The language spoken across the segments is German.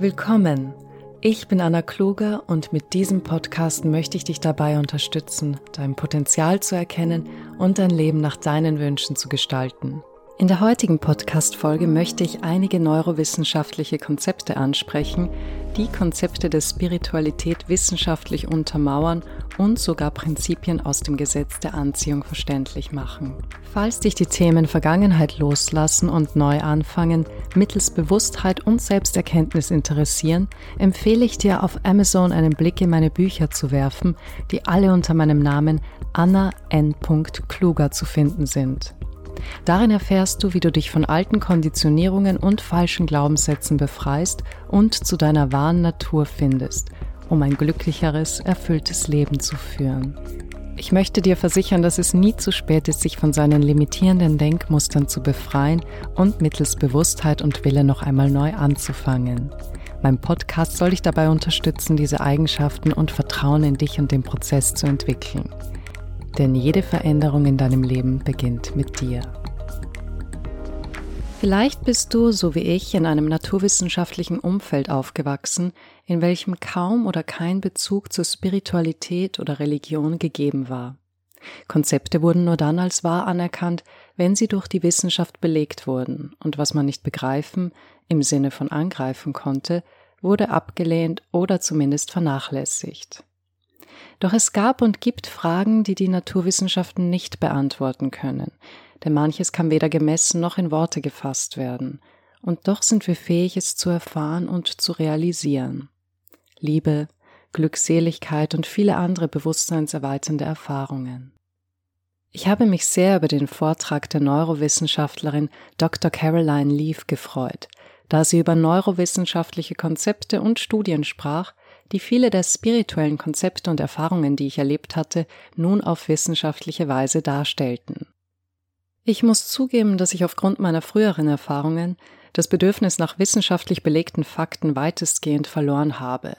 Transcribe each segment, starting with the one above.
Willkommen. Ich bin Anna Kluger und mit diesem Podcast möchte ich dich dabei unterstützen, dein Potenzial zu erkennen und dein Leben nach deinen Wünschen zu gestalten. In der heutigen Podcast-Folge möchte ich einige neurowissenschaftliche Konzepte ansprechen, die Konzepte der Spiritualität wissenschaftlich untermauern und sogar Prinzipien aus dem Gesetz der Anziehung verständlich machen. Falls dich die Themen Vergangenheit loslassen und neu anfangen mittels Bewusstheit und Selbsterkenntnis interessieren, empfehle ich dir auf Amazon einen Blick in meine Bücher zu werfen, die alle unter meinem Namen Anna N. Kluger zu finden sind. Darin erfährst du, wie du dich von alten Konditionierungen und falschen Glaubenssätzen befreist und zu deiner wahren Natur findest, um ein glücklicheres, erfülltes Leben zu führen. Ich möchte dir versichern, dass es nie zu spät ist, sich von seinen limitierenden Denkmustern zu befreien und mittels Bewusstheit und Wille noch einmal neu anzufangen. Mein Podcast soll dich dabei unterstützen, diese Eigenschaften und Vertrauen in dich und den Prozess zu entwickeln denn jede Veränderung in deinem Leben beginnt mit dir. Vielleicht bist du, so wie ich, in einem naturwissenschaftlichen Umfeld aufgewachsen, in welchem kaum oder kein Bezug zur Spiritualität oder Religion gegeben war. Konzepte wurden nur dann als wahr anerkannt, wenn sie durch die Wissenschaft belegt wurden, und was man nicht begreifen, im Sinne von angreifen konnte, wurde abgelehnt oder zumindest vernachlässigt. Doch es gab und gibt Fragen, die die Naturwissenschaften nicht beantworten können, denn manches kann weder gemessen noch in Worte gefasst werden, und doch sind wir fähig, es zu erfahren und zu realisieren. Liebe, Glückseligkeit und viele andere bewusstseinserweiternde Erfahrungen. Ich habe mich sehr über den Vortrag der Neurowissenschaftlerin Dr. Caroline Leaf gefreut, da sie über neurowissenschaftliche Konzepte und Studien sprach, die viele der spirituellen Konzepte und Erfahrungen, die ich erlebt hatte, nun auf wissenschaftliche Weise darstellten. Ich muss zugeben, dass ich aufgrund meiner früheren Erfahrungen das Bedürfnis nach wissenschaftlich belegten Fakten weitestgehend verloren habe.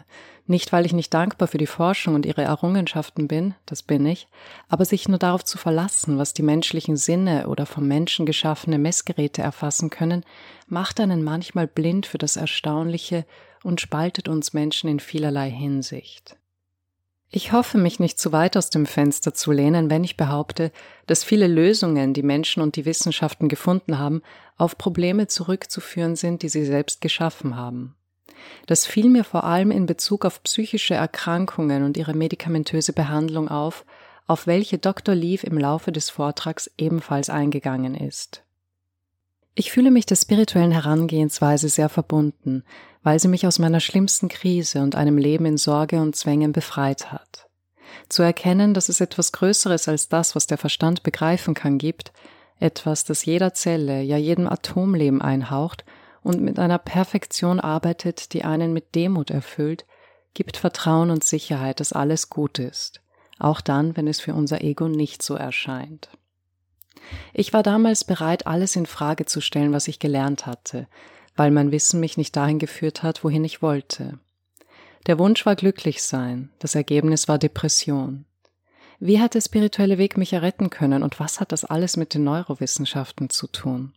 Nicht, weil ich nicht dankbar für die Forschung und ihre Errungenschaften bin, das bin ich, aber sich nur darauf zu verlassen, was die menschlichen Sinne oder vom Menschen geschaffene Messgeräte erfassen können, macht einen manchmal blind für das Erstaunliche und spaltet uns Menschen in vielerlei Hinsicht. Ich hoffe, mich nicht zu weit aus dem Fenster zu lehnen, wenn ich behaupte, dass viele Lösungen, die Menschen und die Wissenschaften gefunden haben, auf Probleme zurückzuführen sind, die sie selbst geschaffen haben. Das fiel mir vor allem in Bezug auf psychische Erkrankungen und ihre medikamentöse Behandlung auf, auf welche Dr. Leaf im Laufe des Vortrags ebenfalls eingegangen ist. Ich fühle mich der spirituellen Herangehensweise sehr verbunden, weil sie mich aus meiner schlimmsten Krise und einem Leben in Sorge und Zwängen befreit hat. Zu erkennen, dass es etwas Größeres als das, was der Verstand begreifen kann, gibt, etwas, das jeder Zelle, ja jedem Atomleben einhaucht und mit einer Perfektion arbeitet, die einen mit Demut erfüllt, gibt Vertrauen und Sicherheit, dass alles gut ist, auch dann, wenn es für unser Ego nicht so erscheint. Ich war damals bereit, alles in Frage zu stellen, was ich gelernt hatte, weil mein Wissen mich nicht dahin geführt hat, wohin ich wollte. Der Wunsch war glücklich sein, das Ergebnis war Depression. Wie hat der spirituelle Weg mich erretten können und was hat das alles mit den Neurowissenschaften zu tun?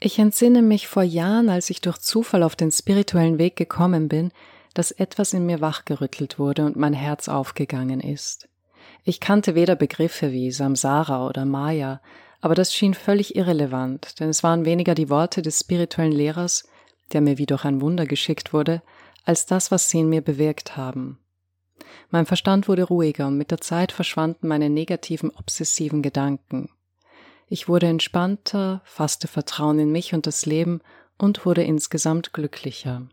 Ich entsinne mich vor Jahren, als ich durch Zufall auf den spirituellen Weg gekommen bin, dass etwas in mir wachgerüttelt wurde und mein Herz aufgegangen ist. Ich kannte weder Begriffe wie Samsara oder Maya, aber das schien völlig irrelevant, denn es waren weniger die Worte des spirituellen Lehrers, der mir wie durch ein Wunder geschickt wurde, als das, was sie in mir bewirkt haben. Mein Verstand wurde ruhiger und mit der Zeit verschwanden meine negativen, obsessiven Gedanken. Ich wurde entspannter, fasste Vertrauen in mich und das Leben und wurde insgesamt glücklicher.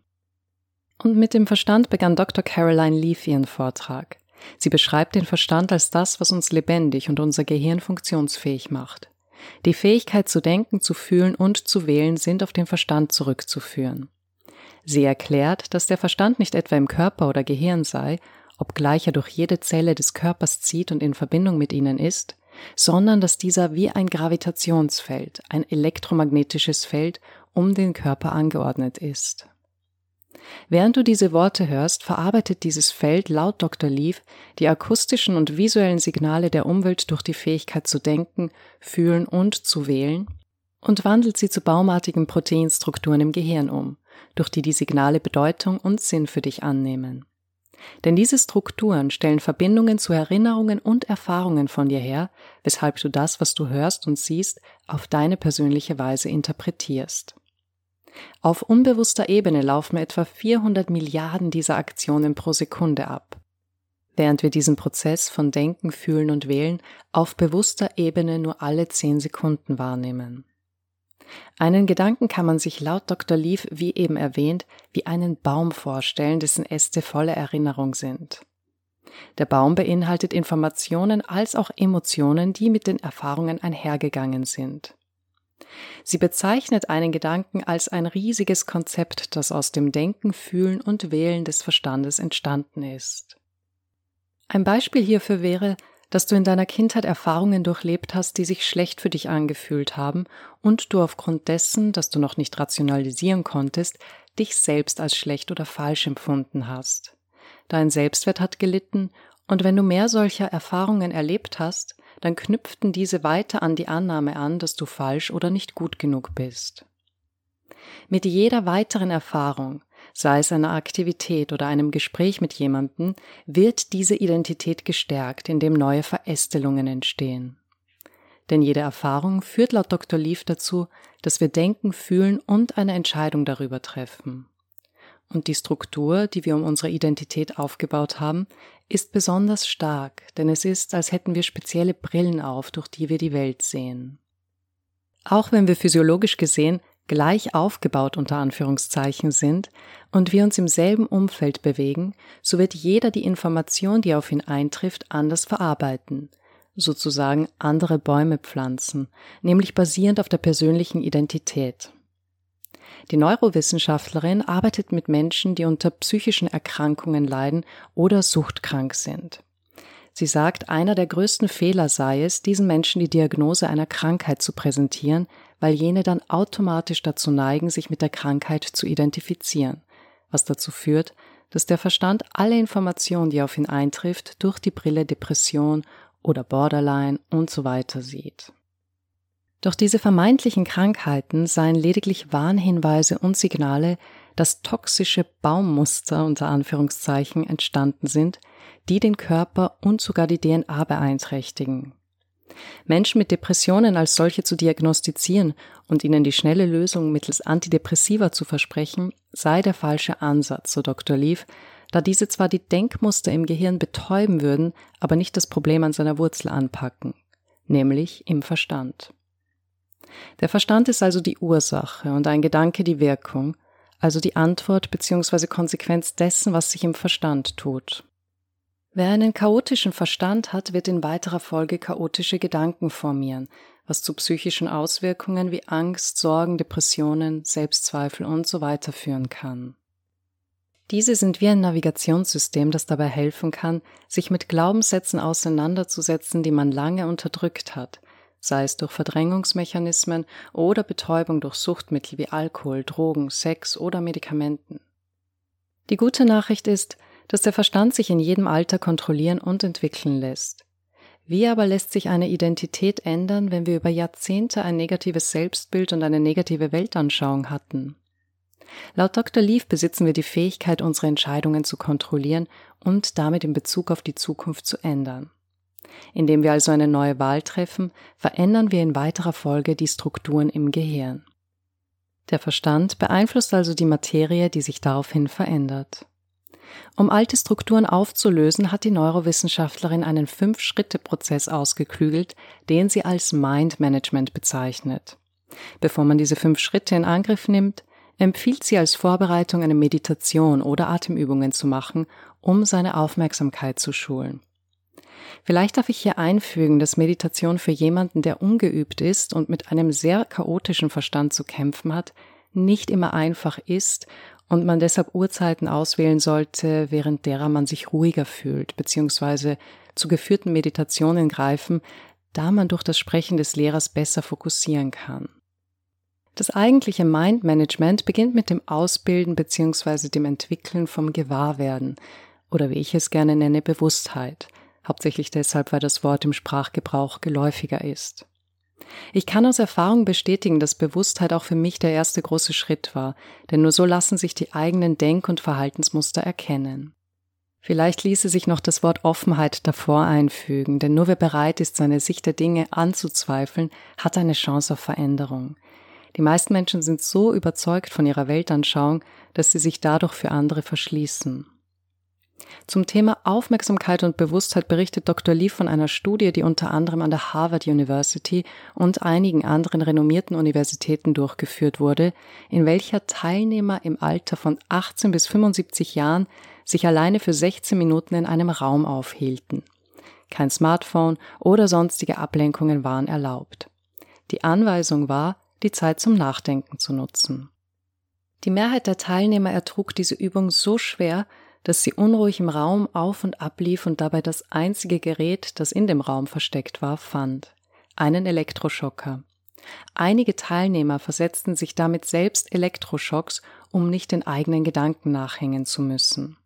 Und mit dem Verstand begann Dr. Caroline Leaf ihren Vortrag. Sie beschreibt den Verstand als das, was uns lebendig und unser Gehirn funktionsfähig macht. Die Fähigkeit zu denken, zu fühlen und zu wählen sind auf den Verstand zurückzuführen. Sie erklärt, dass der Verstand nicht etwa im Körper oder Gehirn sei, obgleich er durch jede Zelle des Körpers zieht und in Verbindung mit ihnen ist, sondern dass dieser wie ein Gravitationsfeld, ein elektromagnetisches Feld um den Körper angeordnet ist. Während du diese Worte hörst, verarbeitet dieses Feld laut Dr. Leaf die akustischen und visuellen Signale der Umwelt durch die Fähigkeit zu denken, fühlen und zu wählen und wandelt sie zu baumartigen Proteinstrukturen im Gehirn um, durch die die Signale Bedeutung und Sinn für dich annehmen. Denn diese Strukturen stellen Verbindungen zu Erinnerungen und Erfahrungen von dir her, weshalb du das, was du hörst und siehst, auf deine persönliche Weise interpretierst. Auf unbewusster Ebene laufen etwa 400 Milliarden dieser Aktionen pro Sekunde ab. Während wir diesen Prozess von Denken, Fühlen und Wählen auf bewusster Ebene nur alle 10 Sekunden wahrnehmen. Einen Gedanken kann man sich laut Dr. Leaf, wie eben erwähnt, wie einen Baum vorstellen, dessen Äste voller Erinnerung sind. Der Baum beinhaltet Informationen als auch Emotionen, die mit den Erfahrungen einhergegangen sind. Sie bezeichnet einen Gedanken als ein riesiges Konzept, das aus dem Denken, Fühlen und Wählen des Verstandes entstanden ist. Ein Beispiel hierfür wäre, dass du in deiner Kindheit Erfahrungen durchlebt hast, die sich schlecht für dich angefühlt haben und du aufgrund dessen, dass du noch nicht rationalisieren konntest, dich selbst als schlecht oder falsch empfunden hast. Dein Selbstwert hat gelitten und wenn du mehr solcher Erfahrungen erlebt hast, dann knüpften diese weiter an die Annahme an, dass du falsch oder nicht gut genug bist. Mit jeder weiteren Erfahrung, sei es einer Aktivität oder einem Gespräch mit jemandem, wird diese Identität gestärkt, indem neue Verästelungen entstehen. Denn jede Erfahrung führt laut Dr. Leaf dazu, dass wir denken, fühlen und eine Entscheidung darüber treffen. Und die Struktur, die wir um unsere Identität aufgebaut haben, ist besonders stark, denn es ist, als hätten wir spezielle Brillen auf, durch die wir die Welt sehen. Auch wenn wir physiologisch gesehen gleich aufgebaut unter Anführungszeichen sind und wir uns im selben Umfeld bewegen, so wird jeder die Information, die auf ihn eintrifft, anders verarbeiten, sozusagen andere Bäume pflanzen, nämlich basierend auf der persönlichen Identität. Die Neurowissenschaftlerin arbeitet mit Menschen, die unter psychischen Erkrankungen leiden oder suchtkrank sind. Sie sagt, einer der größten Fehler sei es, diesen Menschen die Diagnose einer Krankheit zu präsentieren, weil jene dann automatisch dazu neigen, sich mit der Krankheit zu identifizieren, was dazu führt, dass der Verstand alle Informationen, die auf ihn eintrifft, durch die Brille Depression oder Borderline und so weiter sieht. Doch diese vermeintlichen Krankheiten seien lediglich Warnhinweise und Signale, dass toxische Baummuster unter Anführungszeichen entstanden sind, die den Körper und sogar die DNA beeinträchtigen. Menschen mit Depressionen als solche zu diagnostizieren und ihnen die schnelle Lösung mittels Antidepressiva zu versprechen, sei der falsche Ansatz, so Dr. Leaf, da diese zwar die Denkmuster im Gehirn betäuben würden, aber nicht das Problem an seiner Wurzel anpacken, nämlich im Verstand. Der Verstand ist also die Ursache und ein Gedanke die Wirkung, also die Antwort bzw. Konsequenz dessen, was sich im Verstand tut. Wer einen chaotischen Verstand hat, wird in weiterer Folge chaotische Gedanken formieren, was zu psychischen Auswirkungen wie Angst, Sorgen, Depressionen, Selbstzweifel und so weiter führen kann. Diese sind wie ein Navigationssystem, das dabei helfen kann, sich mit Glaubenssätzen auseinanderzusetzen, die man lange unterdrückt hat, sei es durch Verdrängungsmechanismen oder Betäubung durch Suchtmittel wie Alkohol, Drogen, Sex oder Medikamenten. Die gute Nachricht ist, dass der Verstand sich in jedem Alter kontrollieren und entwickeln lässt. Wie aber lässt sich eine Identität ändern, wenn wir über Jahrzehnte ein negatives Selbstbild und eine negative Weltanschauung hatten? Laut Dr. Leaf besitzen wir die Fähigkeit, unsere Entscheidungen zu kontrollieren und damit in Bezug auf die Zukunft zu ändern. Indem wir also eine neue Wahl treffen, verändern wir in weiterer Folge die Strukturen im Gehirn. Der Verstand beeinflusst also die Materie, die sich daraufhin verändert. Um alte Strukturen aufzulösen, hat die Neurowissenschaftlerin einen Fünf-Schritte-Prozess ausgeklügelt, den sie als Mind Management bezeichnet. Bevor man diese fünf Schritte in Angriff nimmt, empfiehlt sie als Vorbereitung eine Meditation oder Atemübungen zu machen, um seine Aufmerksamkeit zu schulen. Vielleicht darf ich hier einfügen, dass Meditation für jemanden, der ungeübt ist und mit einem sehr chaotischen Verstand zu kämpfen hat, nicht immer einfach ist und man deshalb Uhrzeiten auswählen sollte, während derer man sich ruhiger fühlt, beziehungsweise zu geführten Meditationen greifen, da man durch das Sprechen des Lehrers besser fokussieren kann. Das eigentliche Mindmanagement beginnt mit dem Ausbilden bzw. dem Entwickeln vom Gewahrwerden oder wie ich es gerne nenne, Bewusstheit – hauptsächlich deshalb, weil das Wort im Sprachgebrauch geläufiger ist. Ich kann aus Erfahrung bestätigen, dass Bewusstheit auch für mich der erste große Schritt war, denn nur so lassen sich die eigenen Denk- und Verhaltensmuster erkennen. Vielleicht ließe sich noch das Wort Offenheit davor einfügen, denn nur wer bereit ist, seine Sicht der Dinge anzuzweifeln, hat eine Chance auf Veränderung. Die meisten Menschen sind so überzeugt von ihrer Weltanschauung, dass sie sich dadurch für andere verschließen. Zum Thema Aufmerksamkeit und Bewusstheit berichtet Dr. Lee von einer Studie, die unter anderem an der Harvard University und einigen anderen renommierten Universitäten durchgeführt wurde, in welcher Teilnehmer im Alter von 18 bis 75 Jahren sich alleine für 16 Minuten in einem Raum aufhielten. Kein Smartphone oder sonstige Ablenkungen waren erlaubt. Die Anweisung war, die Zeit zum Nachdenken zu nutzen. Die Mehrheit der Teilnehmer ertrug diese Übung so schwer, dass sie unruhig im Raum auf und ablief und dabei das einzige Gerät, das in dem Raum versteckt war, fand. Einen Elektroschocker. Einige Teilnehmer versetzten sich damit selbst Elektroschocks, um nicht den eigenen Gedanken nachhängen zu müssen.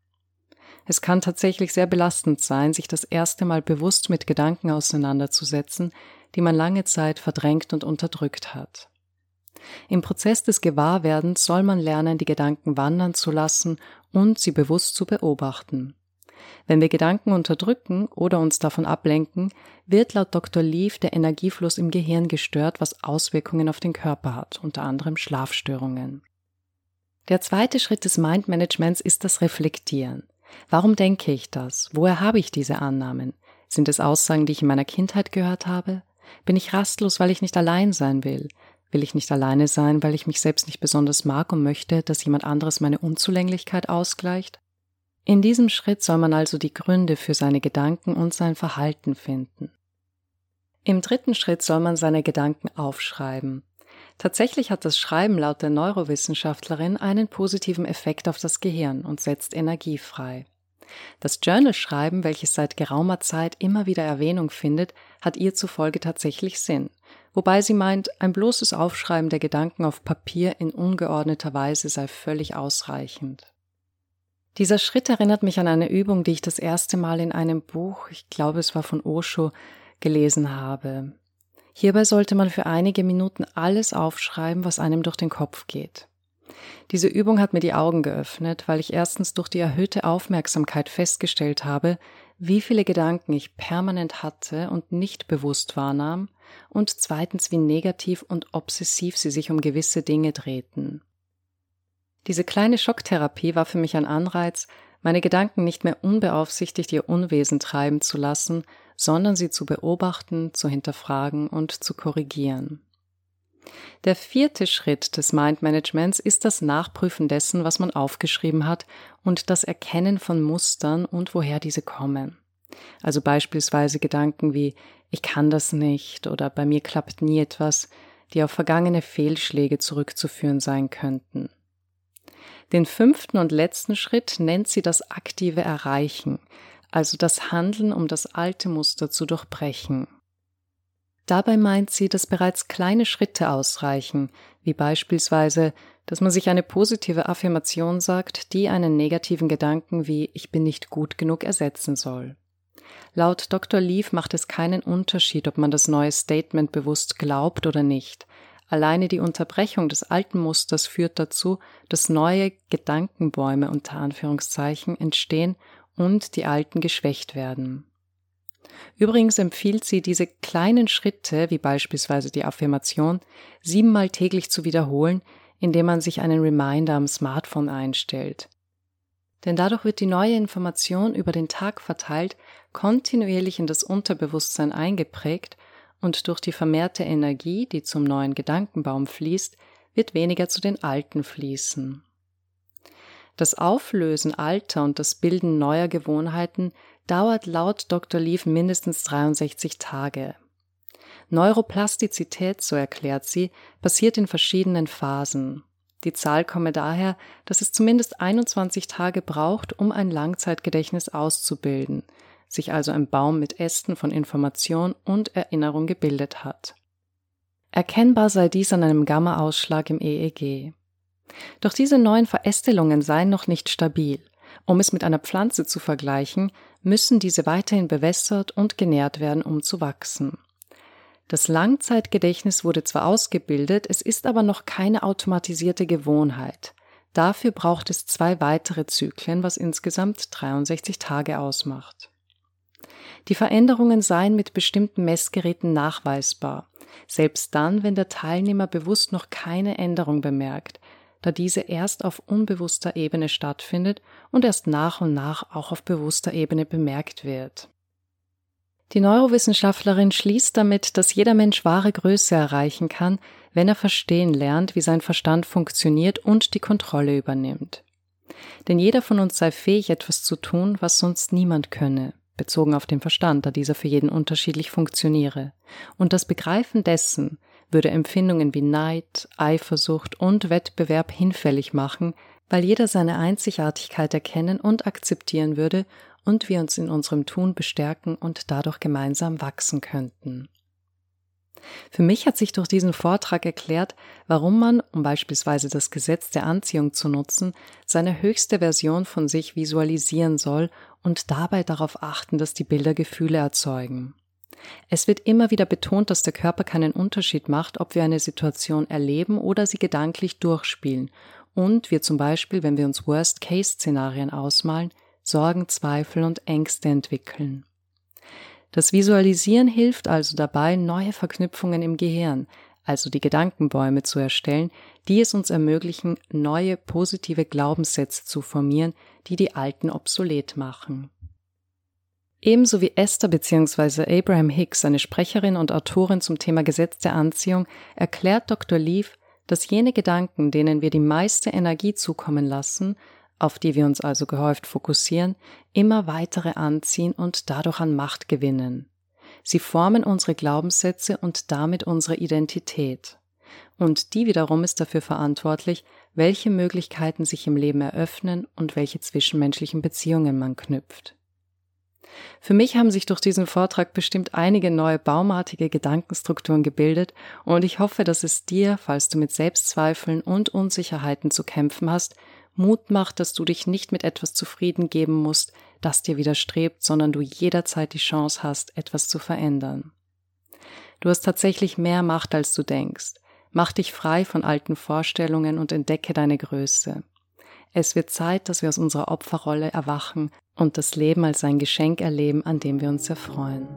Es kann tatsächlich sehr belastend sein, sich das erste Mal bewusst mit Gedanken auseinanderzusetzen, die man lange Zeit verdrängt und unterdrückt hat. Im Prozess des Gewahrwerdens soll man lernen, die Gedanken wandern zu lassen und sie bewusst zu beobachten. Wenn wir Gedanken unterdrücken oder uns davon ablenken, wird laut Dr. Leaf der Energiefluss im Gehirn gestört, was Auswirkungen auf den Körper hat, unter anderem Schlafstörungen. Der zweite Schritt des Mindmanagements ist das Reflektieren. Warum denke ich das? Woher habe ich diese Annahmen? Sind es Aussagen, die ich in meiner Kindheit gehört habe? Bin ich rastlos, weil ich nicht allein sein will? Will ich nicht alleine sein, weil ich mich selbst nicht besonders mag und möchte, dass jemand anderes meine Unzulänglichkeit ausgleicht? In diesem Schritt soll man also die Gründe für seine Gedanken und sein Verhalten finden. Im dritten Schritt soll man seine Gedanken aufschreiben. Tatsächlich hat das Schreiben laut der Neurowissenschaftlerin einen positiven Effekt auf das Gehirn und setzt Energie frei. Das Journal-Schreiben, welches seit geraumer Zeit immer wieder Erwähnung findet, hat ihr zufolge tatsächlich Sinn, wobei sie meint, ein bloßes Aufschreiben der Gedanken auf Papier in ungeordneter Weise sei völlig ausreichend. Dieser Schritt erinnert mich an eine Übung, die ich das erste Mal in einem Buch, ich glaube es war von Osho, gelesen habe. Hierbei sollte man für einige Minuten alles aufschreiben, was einem durch den Kopf geht. Diese Übung hat mir die Augen geöffnet, weil ich erstens durch die erhöhte Aufmerksamkeit festgestellt habe, wie viele Gedanken ich permanent hatte und nicht bewusst wahrnahm, und zweitens, wie negativ und obsessiv sie sich um gewisse Dinge drehten. Diese kleine Schocktherapie war für mich ein Anreiz, meine Gedanken nicht mehr unbeaufsichtigt ihr Unwesen treiben zu lassen, sondern sie zu beobachten, zu hinterfragen und zu korrigieren. Der vierte Schritt des Mindmanagements ist das Nachprüfen dessen, was man aufgeschrieben hat und das Erkennen von Mustern und woher diese kommen. Also beispielsweise Gedanken wie ich kann das nicht oder bei mir klappt nie etwas, die auf vergangene Fehlschläge zurückzuführen sein könnten. Den fünften und letzten Schritt nennt sie das aktive Erreichen, also das Handeln, um das alte Muster zu durchbrechen. Dabei meint sie, dass bereits kleine Schritte ausreichen, wie beispielsweise, dass man sich eine positive Affirmation sagt, die einen negativen Gedanken wie ich bin nicht gut genug ersetzen soll. Laut Dr. Leaf macht es keinen Unterschied, ob man das neue Statement bewusst glaubt oder nicht. Alleine die Unterbrechung des alten Musters führt dazu, dass neue Gedankenbäume unter Anführungszeichen entstehen und die alten geschwächt werden. Übrigens empfiehlt sie, diese kleinen Schritte, wie beispielsweise die Affirmation, siebenmal täglich zu wiederholen, indem man sich einen Reminder am Smartphone einstellt. Denn dadurch wird die neue Information über den Tag verteilt, kontinuierlich in das Unterbewusstsein eingeprägt und durch die vermehrte Energie, die zum neuen Gedankenbaum fließt, wird weniger zu den alten fließen. Das Auflösen alter und das Bilden neuer Gewohnheiten dauert laut Dr. Leaf mindestens 63 Tage. Neuroplastizität, so erklärt sie, passiert in verschiedenen Phasen. Die Zahl komme daher, dass es zumindest 21 Tage braucht, um ein Langzeitgedächtnis auszubilden, sich also ein Baum mit Ästen von Information und Erinnerung gebildet hat. Erkennbar sei dies an einem Gamma-Ausschlag im EEG. Doch diese neuen Verästelungen seien noch nicht stabil. Um es mit einer Pflanze zu vergleichen, müssen diese weiterhin bewässert und genährt werden, um zu wachsen. Das Langzeitgedächtnis wurde zwar ausgebildet, es ist aber noch keine automatisierte Gewohnheit. Dafür braucht es zwei weitere Zyklen, was insgesamt 63 Tage ausmacht. Die Veränderungen seien mit bestimmten Messgeräten nachweisbar, selbst dann, wenn der Teilnehmer bewusst noch keine Änderung bemerkt, da diese erst auf unbewusster Ebene stattfindet und erst nach und nach auch auf bewusster Ebene bemerkt wird. Die Neurowissenschaftlerin schließt damit, dass jeder Mensch wahre Größe erreichen kann, wenn er verstehen lernt, wie sein Verstand funktioniert und die Kontrolle übernimmt. Denn jeder von uns sei fähig, etwas zu tun, was sonst niemand könne, bezogen auf den Verstand, da dieser für jeden unterschiedlich funktioniere. Und das Begreifen dessen würde Empfindungen wie Neid, Eifersucht und Wettbewerb hinfällig machen, weil jeder seine Einzigartigkeit erkennen und akzeptieren würde und wir uns in unserem Tun bestärken und dadurch gemeinsam wachsen könnten. Für mich hat sich durch diesen Vortrag erklärt, warum man, um beispielsweise das Gesetz der Anziehung zu nutzen, seine höchste Version von sich visualisieren soll und dabei darauf achten, dass die Bilder Gefühle erzeugen. Es wird immer wieder betont, dass der Körper keinen Unterschied macht, ob wir eine Situation erleben oder sie gedanklich durchspielen und wir zum Beispiel, wenn wir uns Worst-Case-Szenarien ausmalen, Sorgen, Zweifel und Ängste entwickeln. Das Visualisieren hilft also dabei, neue Verknüpfungen im Gehirn, also die Gedankenbäume zu erstellen, die es uns ermöglichen, neue positive Glaubenssätze zu formieren, die die alten obsolet machen. Ebenso wie Esther bzw. Abraham Hicks, eine Sprecherin und Autorin zum Thema Gesetz der Anziehung, erklärt Dr. Leaf, dass jene Gedanken, denen wir die meiste Energie zukommen lassen, auf die wir uns also gehäuft fokussieren, immer weitere anziehen und dadurch an Macht gewinnen. Sie formen unsere Glaubenssätze und damit unsere Identität. Und die wiederum ist dafür verantwortlich, welche Möglichkeiten sich im Leben eröffnen und welche zwischenmenschlichen Beziehungen man knüpft. Für mich haben sich durch diesen Vortrag bestimmt einige neue baumartige Gedankenstrukturen gebildet und ich hoffe, dass es dir, falls du mit Selbstzweifeln und Unsicherheiten zu kämpfen hast, Mut macht, dass du dich nicht mit etwas zufrieden geben musst, das dir widerstrebt, sondern du jederzeit die Chance hast, etwas zu verändern. Du hast tatsächlich mehr Macht, als du denkst. Mach dich frei von alten Vorstellungen und entdecke deine Größe. Es wird Zeit, dass wir aus unserer Opferrolle erwachen und das Leben als ein Geschenk erleben, an dem wir uns erfreuen.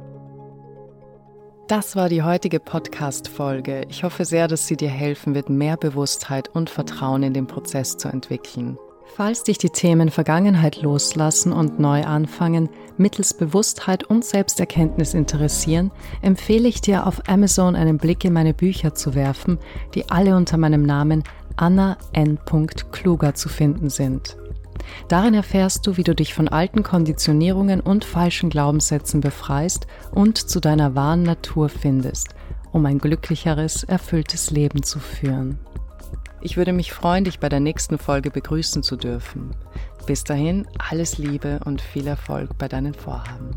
Das war die heutige Podcast-Folge. Ich hoffe sehr, dass sie dir helfen wird, mehr Bewusstheit und Vertrauen in den Prozess zu entwickeln. Falls dich die Themen Vergangenheit loslassen und neu anfangen mittels Bewusstheit und Selbsterkenntnis interessieren, empfehle ich dir auf Amazon einen Blick in meine Bücher zu werfen, die alle unter meinem Namen Anna N. Kluger zu finden sind. Darin erfährst du, wie du dich von alten Konditionierungen und falschen Glaubenssätzen befreist und zu deiner wahren Natur findest, um ein glücklicheres, erfülltes Leben zu führen. Ich würde mich freuen, dich bei der nächsten Folge begrüßen zu dürfen. Bis dahin alles Liebe und viel Erfolg bei deinen Vorhaben.